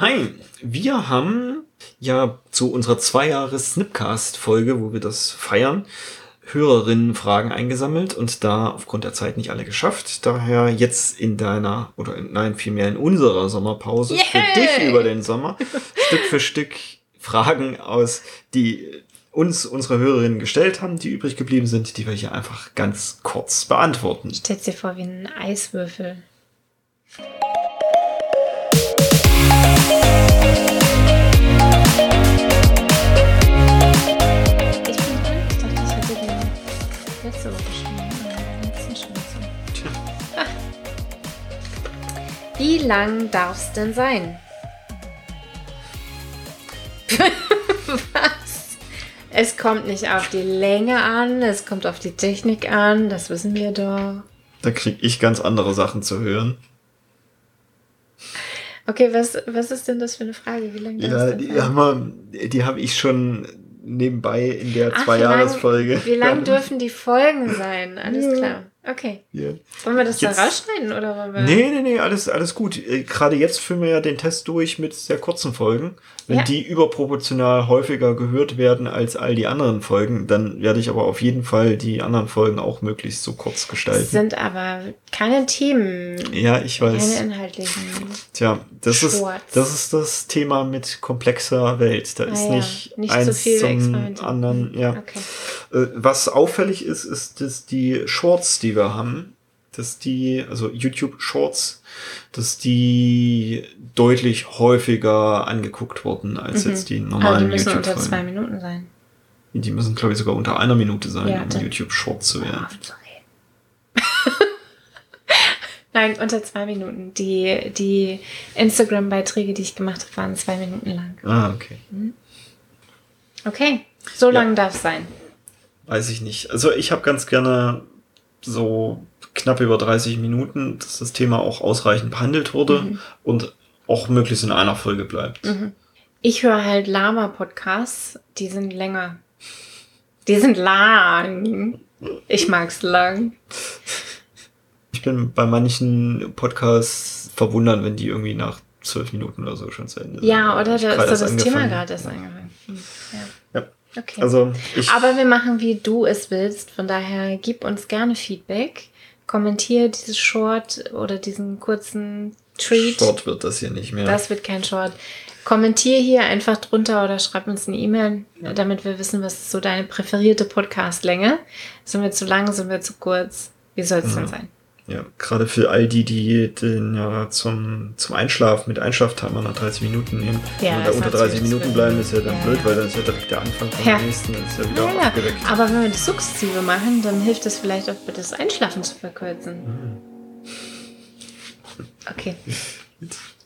Hi, wir haben ja zu unserer zwei Jahre Snipcast-Folge, wo wir das feiern, Hörerinnenfragen eingesammelt und da aufgrund der Zeit nicht alle geschafft. Daher jetzt in deiner, oder in, nein, vielmehr in unserer Sommerpause Yay! für dich über den Sommer Stück für Stück Fragen aus, die uns unsere Hörerinnen gestellt haben, die übrig geblieben sind, die wir hier einfach ganz kurz beantworten. Stellst dir vor wie ein Eiswürfel. Letzte Woche schon. äh, letzten schon so. Tja. Wie lang darf es denn sein? Was? Es kommt nicht auf die Länge an, es kommt auf die Technik an, das wissen wir doch. Da krieg ich ganz andere Sachen zu hören. Okay, was, was ist denn das für eine Frage? Wie lange darf Ja, es denn die sein? haben, wir, die habe ich schon nebenbei in der Zweijahresfolge. Wie lang dürfen die Folgen sein? Alles Ja. klar. Okay. Ja. Wollen wir das Jetzt- da rausschneiden oder wollen wir. Nee, nee, nee, alles, alles gut. Äh, Gerade jetzt führen wir ja den Test durch mit sehr kurzen Folgen. Wenn Ja. die überproportional häufiger gehört werden als all die anderen Folgen, dann werde ich aber auf jeden Fall die anderen Folgen auch möglichst so kurz Es gestalten. sind aber keine Themen, Ja, ich weiß. keine inhaltlichen. Tja, das ist, das ist das Thema mit komplexer Welt. Da ist Ah ja, nicht, nicht so eins viel zum anderen. Ja. Okay. Äh, Was auffällig ist, ist, dass die Shorts, die wir haben, dass die, also YouTube Shorts, dass die deutlich häufiger angeguckt wurden als Mhm. jetzt die Aber die normalen müssen unter YouTube-Folgen. zwei Minuten sein. Die müssen, glaube ich, sogar unter einer Minute sein, Ja, um YouTube Short zu werden. Reden. Nein, unter zwei Minuten. Die, die Instagram-Beiträge, die ich gemacht habe, waren zwei Minuten lang. Ah, okay. Okay, so lang darf es sein. Weiß ich nicht. Also ich habe ganz gerne so knapp über 30 Minuten, dass das Thema auch ausreichend behandelt wurde Mhm. und auch möglichst in einer Folge bleibt. Ich höre halt Lama-Podcasts, die sind länger. Die sind lang. Ich mag's lang. Bin bei manchen Podcasts verwundert, wenn die irgendwie nach zwölf Minuten oder so schon zu Ende sind. Ja, oder da ist so erst das Thema gerade erst angefangen. Ja. Ja. Okay. Also Aber wir machen, wie du es willst. Von daher gib uns gerne Feedback. Kommentier dieses Short oder diesen kurzen Treat. Short wird das hier nicht mehr. Das wird kein Short. Kommentier hier einfach drunter oder schreib uns eine E-Mail, damit wir wissen, was ist so deine präferierte Podcastlänge. Sind wir zu lang, sind wir zu kurz? Wie soll es denn sein? Ja, gerade für all die, die den ja zum, zum Einschlafen mit Einschlaftimer nach 30 Minuten nehmen. Ja, Wenn wir da unter natürlich 30 Minuten bleiben, ist ja dann Ja, blöd, weil dann ist ja direkt der Anfang von Ja. der nächsten, dann ist ja wieder Ja, aufgeweckt. Aber wenn wir das sukzessive machen, dann hilft es vielleicht auch, das Einschlafen zu verkürzen. Okay. Gut.